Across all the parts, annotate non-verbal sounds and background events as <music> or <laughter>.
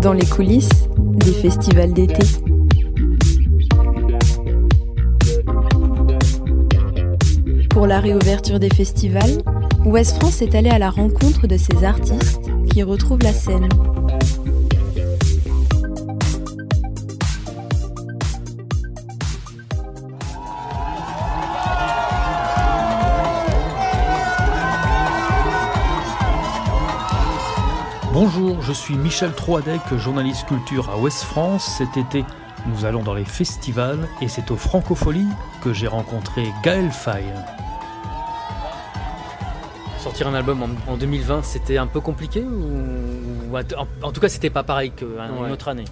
Dans les coulisses des festivals d'été. Pour la réouverture des festivals, Ouest France est allé à la rencontre de ces artistes qui retrouvent la scène. Bonjour, je suis Michel Troadec, journaliste culture à Ouest France. Cet été, nous allons dans les festivals et c'est au Francofolie que j'ai rencontré Gaël Faye. Sortir un album en, 2020, c'était un peu compliqué ou, en, tout cas, c'était pas pareil qu'une autre année?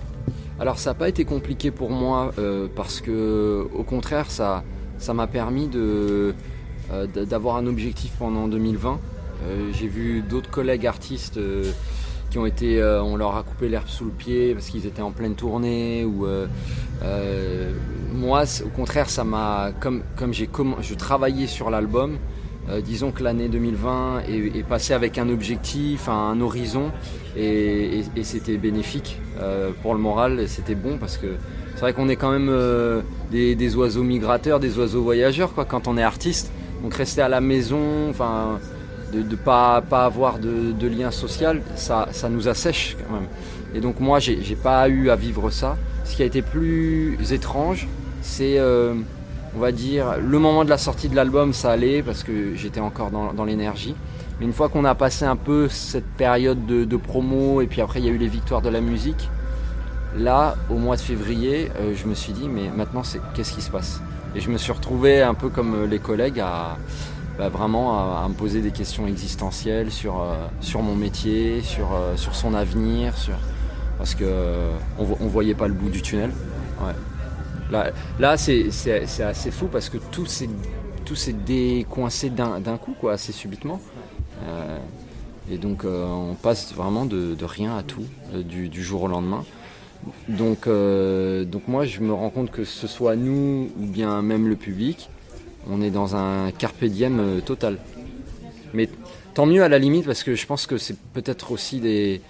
Alors, ça n'a pas été compliqué pour moi euh, parce que, au contraire, ça ça m'a permis de euh, d'avoir un objectif pendant 2020. Euh, j'ai vu d'autres collègues artistes qui ont été, euh, on leur a coupé l'herbe sous le pied parce qu'ils étaient en pleine tournée. Ou euh, euh, moi, au contraire, ça m'a, comme comme j'ai je travaillais sur l'album. disons que l'année 2020 est, passée avec un objectif, un, horizon, et, c'était bénéfique pour le moral. C'était bon parce que c'est vrai qu'on est quand même des, des, oiseaux migrateurs, des oiseaux voyageurs, quoi, quand on est artiste. Donc rester à la maison, enfin de ne pas, pas avoir de, lien social, ça, ça nous assèche quand même. Et donc moi, j'ai n'ai pas eu à vivre ça. Ce qui a été plus étrange, c'est, euh, on va dire, le moment de la sortie de l'album, ça allait parce que j'étais encore dans, dans l'énergie. Mais une fois qu'on a passé un peu cette période de, promo et puis après il y a eu les victoires de la musique, là, au mois de février, euh, je me suis dit, mais maintenant, qu'est-ce qui se passe? Et je me suis retrouvé un peu comme les collègues à bah, vraiment à, me poser des questions existentielles sur, euh, sur mon métier, sur, euh, sur son avenir, parce qu'on on voyait pas le bout du tunnel. Là, là c'est assez fou parce que tout s'est décoincé d'un coup, quoi, assez subitement. Euh, et donc on passe vraiment de, rien à tout du, du, jour au lendemain. Donc, donc moi je me rends compte que ce soit nous ou bien même le public, on est dans un carpe diem euh, total. Mais tant mieux à la limite parce que je pense que c'est peut-être aussi des,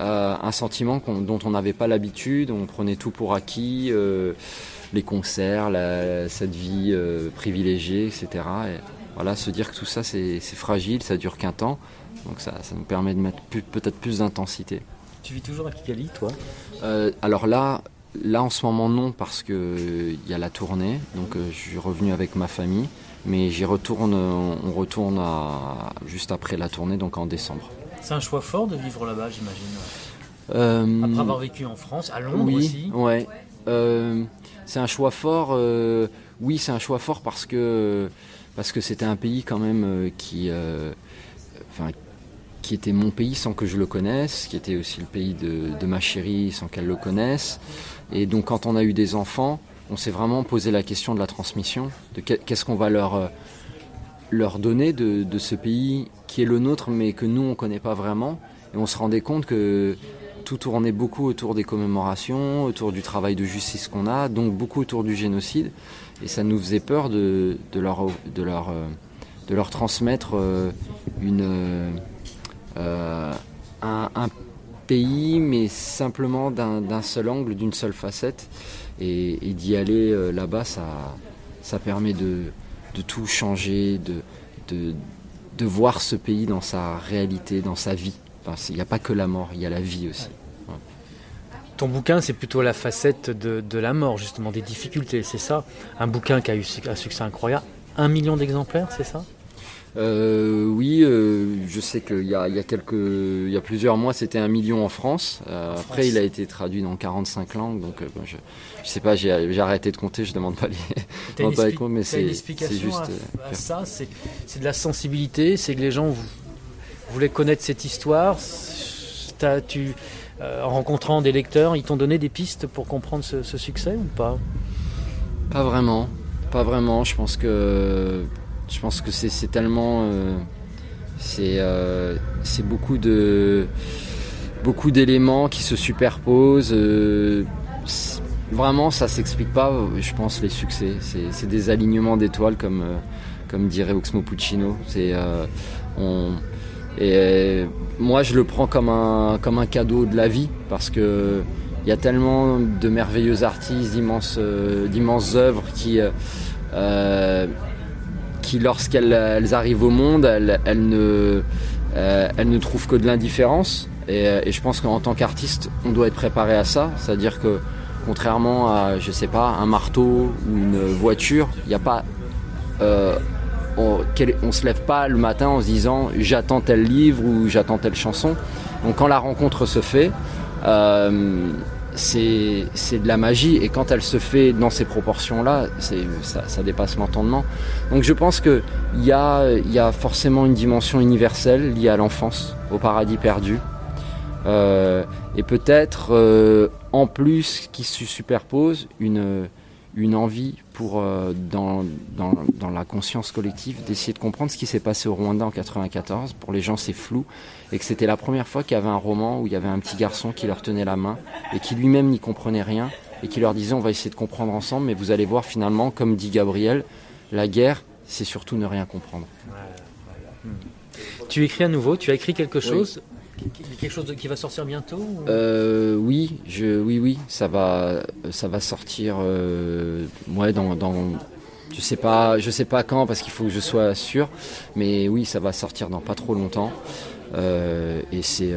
euh, un sentiment dont on n'avait pas l'habitude, on prenait tout pour acquis, euh, les concerts, cette vie privilégiée, etc. Et voilà, se dire que tout ça c'est fragile, ça dure qu'un temps, donc ça, nous permet de mettre peut-être plus d'intensité. Tu vis toujours à Kigali, toi? Alors là, Là en ce moment non parce que il y a la tournée, donc euh, je suis revenu avec ma famille, mais j'y retourne, on retourne juste après la tournée, donc en décembre. C'est un choix fort de vivre là-bas, j'imagine. Euh, après avoir vécu en France, à Londres oui, aussi. Ouais. Euh, c'est un choix fort. oui, c'est un choix fort parce que parce que c'était un pays quand même qui, enfin, qui était mon pays sans que je le connaisse, qui était aussi le pays de, ma chérie sans qu'elle le connaisse. Et donc quand on a eu des enfants, on s'est vraiment posé la question de la transmission, de qu'est-ce qu'on va leur, euh, leur donner de, ce pays qui est le nôtre mais que nous on ne connaît pas vraiment. Et on se rendait compte que tout tournait beaucoup autour des commémorations, autour du travail de justice qu'on a, donc beaucoup autour du génocide. Et ça nous faisait peur de, leur, de, leur, euh, de leur transmettre euh, une, un, un pays, mais simplement d'un seul angle, d'une seule facette. Et, d'y aller euh, là-bas, ça, ça permet de, de tout changer, de, de, voir ce pays dans sa réalité, dans sa vie. Il n'y a pas que la mort, il y a la vie aussi. Ton bouquin, c'est plutôt la facette de, de, la mort, justement, des difficultés, c'est ça? Un bouquin qui a eu un succès incroyable. Un million d'exemplaires, c'est ça? Euh, oui, euh, je sais qu'il y a, il y a quelques, il y a plusieurs mois, c'était un million en France. Euh, après, il a été traduit dans 45 langues, donc je, je sais pas, j'ai, arrêté de compter, je demande pas les, demande pas les comptes, mais c'est, c'est juste. À, ça, c'est, de la sensibilité, c'est que les gens voulaient connaître cette histoire. tu, en rencontrant des lecteurs, ils t'ont donné des pistes pour comprendre ce, ce succès ou pas? Pas vraiment, pas vraiment. Je pense que je pense que c'est tellement. Euh, euh, c'est beaucoup de beaucoup d'éléments qui se superposent. Euh, vraiment, ça s'explique pas, je pense, les succès. C'est des alignements d'étoiles, comme, comme dirait Oxmo Puccino. On, et moi, je le prends comme un, comme un cadeau de la vie, parce que il y a tellement de merveilleux artistes, d'immenses œuvres qui, lorsqu'elles arrivent au monde, elles, ne, elles ne trouvent que de l'indifférence. Et, et, je pense qu'en tant qu'artiste, on doit être préparé à ça. C'est-à-dire que Contrairement à, je sais pas, un marteau ou une voiture, il n'y a pas. Euh, on, ne se lève pas le matin en se disant j'attends tel livre ou j'attends telle chanson. Donc quand la rencontre se fait, euh, c'est de la magie et quand elle se fait dans ces proportions-là, ça, ça dépasse l'entendement. Donc je pense qu'il y a, y a forcément une dimension universelle liée à l'enfance, au paradis perdu. Euh, et peut-être euh, en plus qui se superpose une, une envie pour, euh, dans, dans, dans, la conscience collective d'essayer de comprendre ce qui s'est passé au Rwanda en 94. Pour les gens, c'est flou. Et que c'était la première fois qu'il y avait un roman où il y avait un petit garçon qui leur tenait la main et qui lui-même n'y comprenait rien et qui leur disait on va essayer de comprendre ensemble, mais vous allez voir finalement, comme dit Gabriel, la guerre, c'est surtout ne rien comprendre. Tu écris à nouveau, tu as écrit quelque chose. Quelque chose qui va sortir bientôt euh, Oui, je, oui, oui, ça va, ça va sortir. Euh, dans, dans, je sais pas, je sais pas quand parce qu'il faut que je sois sûr, mais oui, ça va sortir dans pas trop longtemps. Euh, et c'est,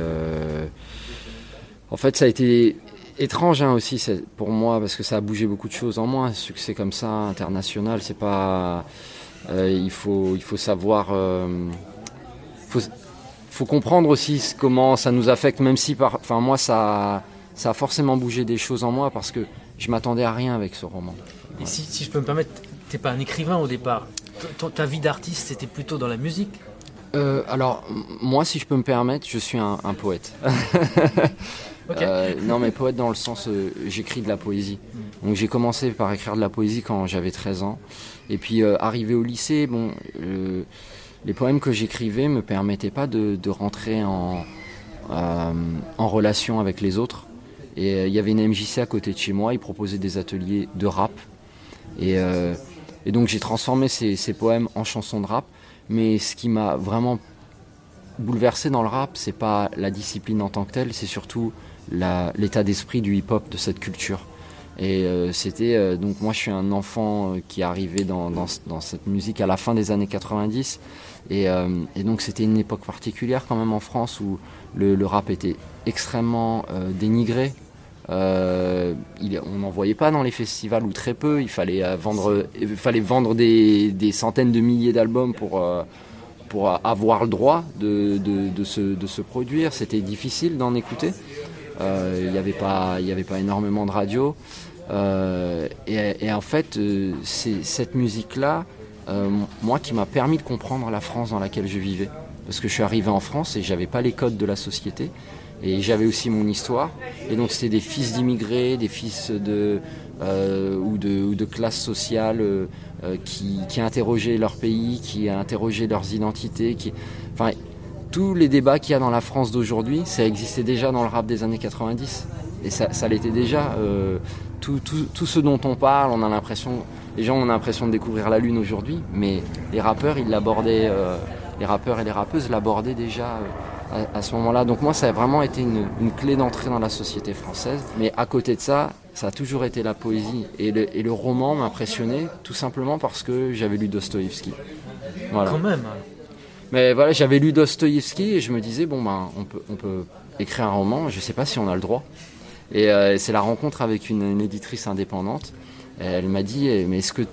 en fait, ça a été étrange hein, aussi pour moi parce que ça a bougé beaucoup de choses en moi. Un succès comme ça, international, c'est pas, il faut, il faut savoir. Faut comprendre aussi comment ça nous affecte, même si, par, enfin moi, ça, ça a forcément bougé des choses en moi parce que je m'attendais à rien avec ce roman. Et si, je peux me permettre, t'es pas un écrivain au départ. ta vie d'artiste, c'était plutôt dans la musique? Euh, alors, moi, si je peux me permettre, je suis un, poète. <laughs> Euh, non, mais poète dans le sens, euh, j'écris de la poésie. Hmm. Donc j'ai commencé par écrire de la poésie quand j'avais 13 ans. Et puis arrivé au lycée, bon, les poèmes que j'écrivais me permettaient pas de, rentrer en, euh, en relation avec les autres. Et euh, il y avait une MJC à côté de chez moi, ils proposaient des ateliers de rap. Et, euh, donc j'ai transformé ces, poèmes en chansons de rap. Mais ce qui m'a vraiment bouleversé dans le rap, c'est pas la discipline en tant que telle, c'est surtout l'état d'esprit du hip-hop, de cette culture. Et c'était donc moi je suis un enfant qui est arrivé dans, dans, cette musique à la fin des années 90 euh, et, donc c'était une époque particulière quand même en France où le, rap était extrêmement euh, dénigré. Euh, on n'en voyait pas dans les festivals ou très peu. Il fallait vendre, il fallait vendre des, centaines de milliers d'albums pour, avoir le droit de, se, produire. C'était difficile d'en écouter. Il n'y avait, pas, avait pas énormément de radio. Et, et, en fait, cette musique-là, euh, moi qui m'a permis de comprendre la France dans laquelle je vivais. Parce que je suis arrivé en France et j'avais pas les codes de la société. Et j'avais aussi mon histoire. Et donc c'était des fils d'immigrés, des fils de, euh, ou, de, euh, qui, qui interrogeaient leur pays, qui interrogeaient leurs identités. Qui... Enfin, tous les débats qu'il y a dans la France d'aujourd'hui, ça existait déjà dans le rap des années 90. Et ça l'était déjà. Tout, tout, tout, ce dont on parle, on a l'impression les gens ont l'impression de découvrir la lune aujourd'hui, mais les rappeurs, ils l'abordaient, euh, les rappeurs et les rappeuses l'abordaient déjà euh, à, ce moment-là. Donc moi, ça a vraiment été une, clé d'entrée dans la société française. Mais à côté de ça, ça a toujours été la poésie et le, et le roman m'impressionnait tout simplement parce que j'avais lu Dostoïevski. Voilà. Quand même. Mais voilà, j'avais lu Dostoïevski et je me disais bon ben on peut, on peut écrire un roman. Je ne sais pas si on a le droit. Et euh, c'est la rencontre avec une, une éditrice indépendante elle m'a dit, eh, mais est-ce que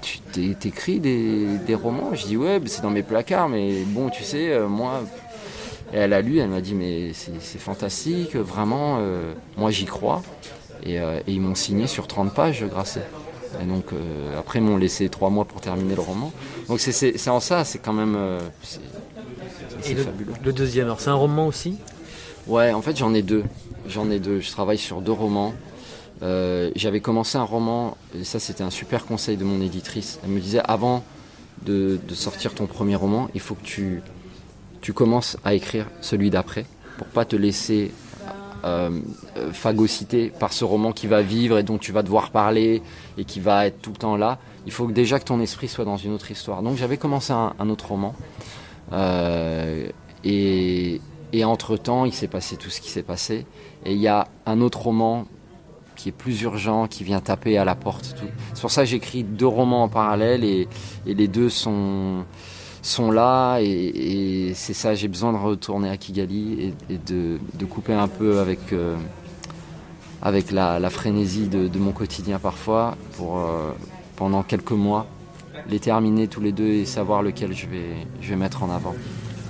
tu t'écris des, des, romans? Je dis, ouais, c'est dans mes placards, mais bon, tu sais, euh, moi... elle a lu, elle m'a dit, mais c'est fantastique, vraiment, euh, moi j'y crois. Euh, et, ils m'ont signé sur 30 pages, Grasset. Et donc, après, ils m'ont laissé 3 mois pour terminer le roman. Donc, c'est en ça, c'est quand même. et le, le deuxième, alors c'est un roman aussi? Ouais, en fait, j'en ai deux. J'en ai deux. Je travaille sur deux romans. Euh, j'avais commencé un roman, et ça c'était un super conseil de mon éditrice. Elle me disait avant de, sortir ton premier roman, il faut que tu, commences à écrire celui d'après pour pas te laisser phagocyté par ce roman qui va vivre et dont tu vas devoir parler et qui va être tout le temps là. Il faut déjà que ton esprit soit dans une autre histoire. Donc j'avais commencé un, autre roman. et, et entre-temps, il s'est passé tout ce qui s'est passé. Et il y a un autre roman qui est plus urgent, qui vient taper à la porte. C'est pour ça que j'écris deux romans en parallèle et, les deux sont, sont là. Et, c'est ça, j'ai besoin de retourner à Kigali et, de, couper un peu avec, euh, avec la, frénésie de, mon quotidien parfois pour, euh, pendant quelques mois, les terminer tous les deux et savoir lequel je vais, je vais mettre en avant.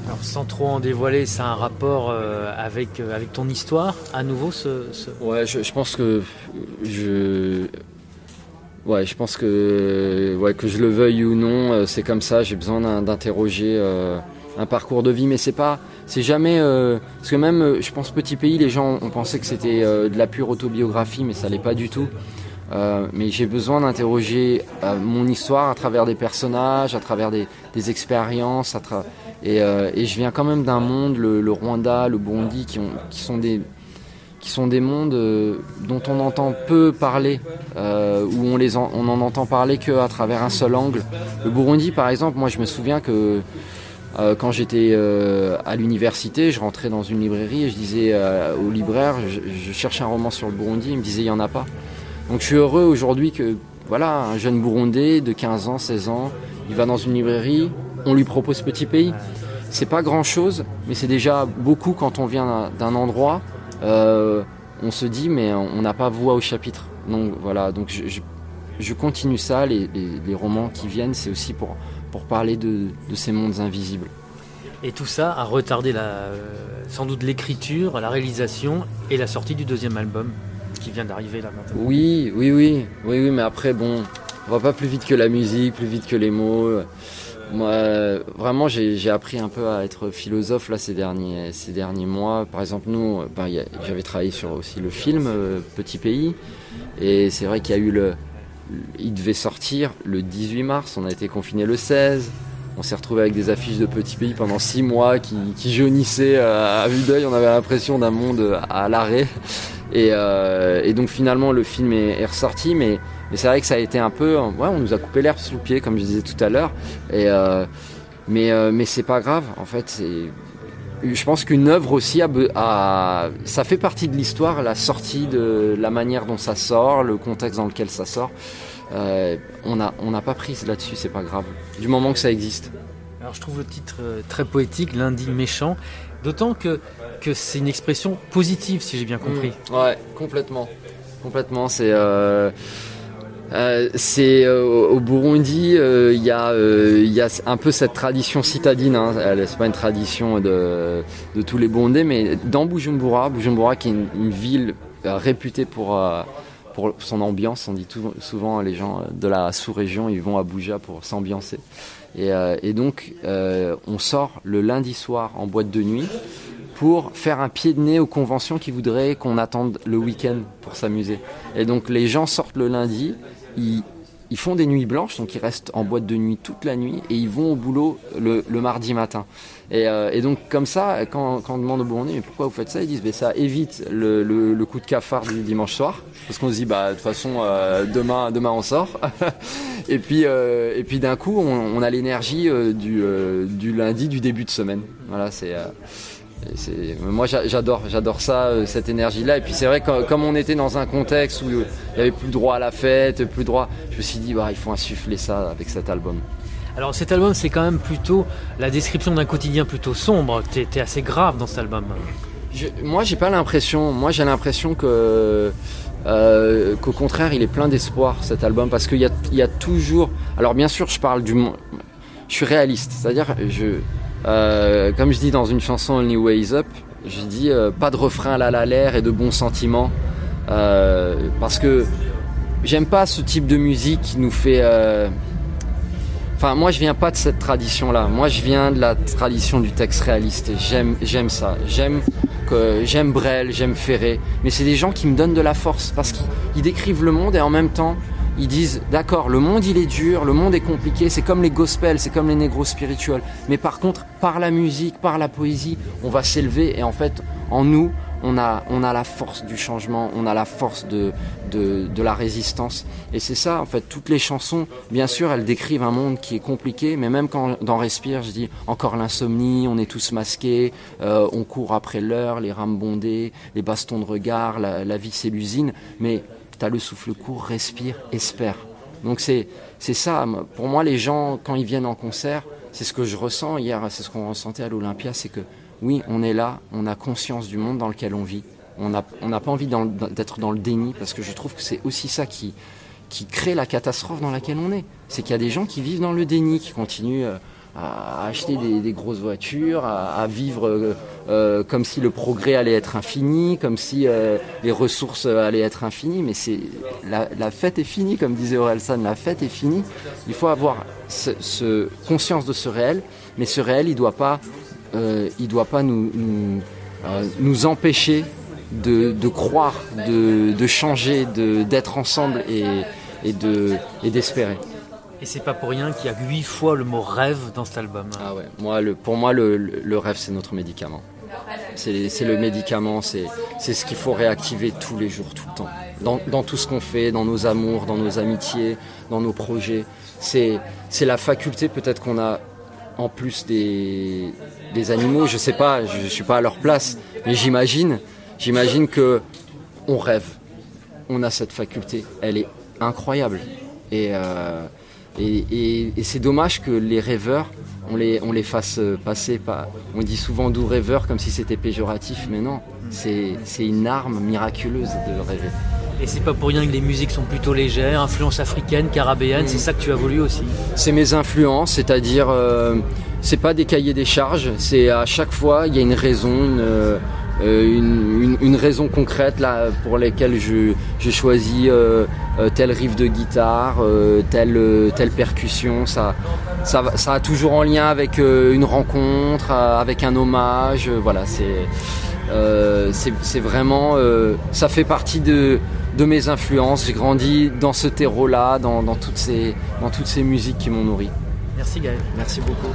Alors, sans trop en dévoiler, ça a un rapport euh, avec, euh, avec ton histoire à nouveau ce, Ouais, je, pense que je. Ouais, je pense que, ouais, que je le veuille ou non, euh, c'est comme ça. J'ai besoin d'interroger un parcours de vie, mais c'est pas, c'est jamais. parce que même, je pense Petit Pays, les gens ont pensé que c'était de la pure autobiographie, mais ça l'est pas du tout. Mais j'ai besoin d'interroger mon histoire à travers des personnages, à travers des, expériences, euh, et, je viens quand même d'un monde, le, Rwanda, le Burundi, qui, sont des mondes euh, dont on entend peu parler, euh, où on, les en entend parler qu'à travers un seul angle. Le Burundi, par exemple, moi je me souviens que quand j'étais à l'université, je rentrais dans une librairie et je disais au libraire, je, je, cherchais un roman sur le Burundi, il me disait il n'y en a pas. Donc je suis heureux aujourd'hui que voilà, un jeune Burundais de 15 ans, 16 ans, il va dans une librairie, on lui propose Petit Pays. C'est pas grand chose, mais c'est déjà beaucoup quand on vient d'un endroit. Euh, on se dit, mais on n'a pas voix au chapitre. Donc voilà, donc je, continue ça. Les, romans qui viennent, c'est aussi pour, pour parler de, ces mondes invisibles. Et tout ça a retardé euh, sans doute l'écriture, la réalisation et la sortie du deuxième album qui vient d'arriver là maintenant. Oui, oui, oui, oui, oui, mais après, bon, on va pas plus vite que la musique, plus vite que les mots. Moi, vraiment, j'ai appris un peu à être philosophe là ces derniers, ces derniers mois. Par exemple, nous, ben, j'avais travaillé sur aussi le film euh, Petit Pays, et c'est vrai qu'il y a eu le, il devait sortir le 18 mars. On a été confiné le 16. On s'est retrouvé avec des affiches de Petit Pays pendant six mois qui, jaunissaient à vue d'œil. On avait l'impression d'un monde à l'arrêt. Et, euh, et, donc finalement, le film est, ressorti, mais c'est vrai que ça a été un peu, ouais, on nous a coupé l'herbe sous le pied, comme je disais tout à l'heure. Euh, mais euh, mais c'est pas grave. En fait, je pense qu'une œuvre aussi a, ça fait partie de l'histoire, la sortie de la manière dont ça sort, le contexte dans lequel ça sort. On n'a on n'a pas prise là-dessus, c'est pas grave. Du moment que ça existe. Alors je trouve le titre très poétique, lundi méchant, d'autant que que c'est une expression positive, si j'ai bien compris. Mmh. ouais, complètement, complètement. C'est euh, c'est euh, au Burundi, euh, il y, y, a un peu cette tradition citadine. Hein. C'est pas une tradition de, de, tous les Burundais, mais dans Bujumbura, Bujumbura qui est une, ville réputée pour, son ambiance. On dit tout, souvent les gens de la sous-région, ils vont à Buja pour s'ambiancer. Et, et, donc, on sort le lundi soir en boîte de nuit pour faire un pied de nez aux conventions qui voudraient qu'on attende le week-end pour s'amuser. Et donc les gens sortent le lundi font des nuits blanches, donc ils restent en boîte de nuit toute la nuit et ils vont au boulot le, mardi matin. Euh, et, donc comme ça, quand, on demande au Burundais mais pourquoi vous faites ça, ils disent ça évite le, coup de cafard du dimanche soir, parce qu'on se dit bah de toute façon euh, demain demain on sort. <laughs> et puis euh, puis d'un coup on, a l'énergie du, du lundi du début de semaine. Voilà c'est moi j'adore, j'adore ça, euh, cette énergie-là. Et puis c'est vrai que comme on était dans un contexte où il n'y avait plus droit à la fête, plus droit, je me suis dit bah, il faut insuffler ça avec cet album. Alors cet album c'est quand même plutôt la description d'un quotidien plutôt sombre. T'es es assez grave dans cet album. moi j'ai pas l'impression. Moi j'ai l'impression que euh, qu'au contraire il est plein d'espoir cet album parce qu'il y a, y a toujours. Alors bien sûr je parle du. Je suis réaliste, c'est-à-dire je euh, comme je dis dans une chanson Only Ways Up, je dis euh, pas de refrain à la l'air et de bons sentiments. Euh, parce que j'aime pas ce type de musique qui nous fait. Enfin, moi je viens pas de cette tradition-là. Moi je viens de la tradition du texte réaliste. J'aime, j'aime ça. J'aime que j'aime Brel, j'aime Ferré. Mais c'est des gens qui me donnent de la force parce qu'ils décrivent le monde et en même temps ils disent d'accord, le monde il est dur, le monde est compliqué, c'est comme les gospels, c'est comme les négros spirituels. Mais par contre, par la musique, par la poésie, on va s'élever et en fait, en nous, on a, on a la force du changement, on a la force de, de, la résistance. Et c'est ça, en fait, toutes les chansons, bien sûr, elles décrivent un monde qui est compliqué, mais même quand dans Respire, je dis encore l'insomnie, on est tous masqués, euh, on court après l'heure, les rames bondées, les bastons de regard, la, la vie c'est l'usine, mais tu as le souffle court, respire, espère. Donc c'est ça, pour moi les gens quand ils viennent en concert, c'est ce que je ressens hier, c'est ce qu'on ressentait à l'Olympia, c'est que oui, on est là, on a conscience du monde dans lequel on vit. On n'a pas envie d'être dans le déni parce que je trouve que c'est aussi ça qui, qui crée la catastrophe dans laquelle on est. C'est qu'il y a des gens qui vivent dans le déni, qui continuent euh, à acheter des, grosses voitures, à, vivre euh, euh, comme si le progrès allait être infini, comme si les ressources allaient être infinies. Mais c'est la, fête est finie, comme disait Orelsan, la fête est finie. Il faut avoir ce, conscience de ce réel, mais ce réel, il ne doit pas euh, il doit pas nous, nous, euh, empêcher de, croire, de, changer, d'être ensemble et, et d'espérer. C'est pas pour rien qu'il y a huit fois le mot rêve dans cet album. Ah ouais. Moi, le, pour moi, le, rêve, c'est notre médicament. C'est le médicament, c'est ce qu'il faut réactiver tous les jours, tout le temps. Dans, tout ce qu'on fait, dans nos amours, dans nos amitiés, dans nos projets. C'est la faculté peut-être qu'on a en plus des, animaux, je sais pas, je, ne suis pas à leur place, mais j'imagine, j'imagine que on rêve, on a cette faculté, elle est incroyable. Et, euh, et, c'est dommage que les rêveurs, on les, on les fasse passer. Pas, on dit souvent doux rêveur comme si c'était péjoratif, mais non, c'est une arme miraculeuse de rêver. Et c'est pas pour rien que les musiques sont plutôt légères, influence africaine, carabéenne, c'est ça que tu as voulu aussi C'est mes influences, c'est-à-dire, euh, c'est pas des cahiers des charges, c'est à chaque fois, il y a une raison, une, euh, une, raison concrète là, pour laquelle j'ai choisi euh, tel riff de guitare, telle, telle percussion, ça, ça, ça, a toujours en lien avec une rencontre, avec un hommage, voilà, c'est. c'est vraiment, ça fait partie de, de mes influences. J'ai grandi dans ce terreau-là, dans, toutes ces, dans toutes ces musiques qui m'ont nourri. Merci Gaël. Merci beaucoup.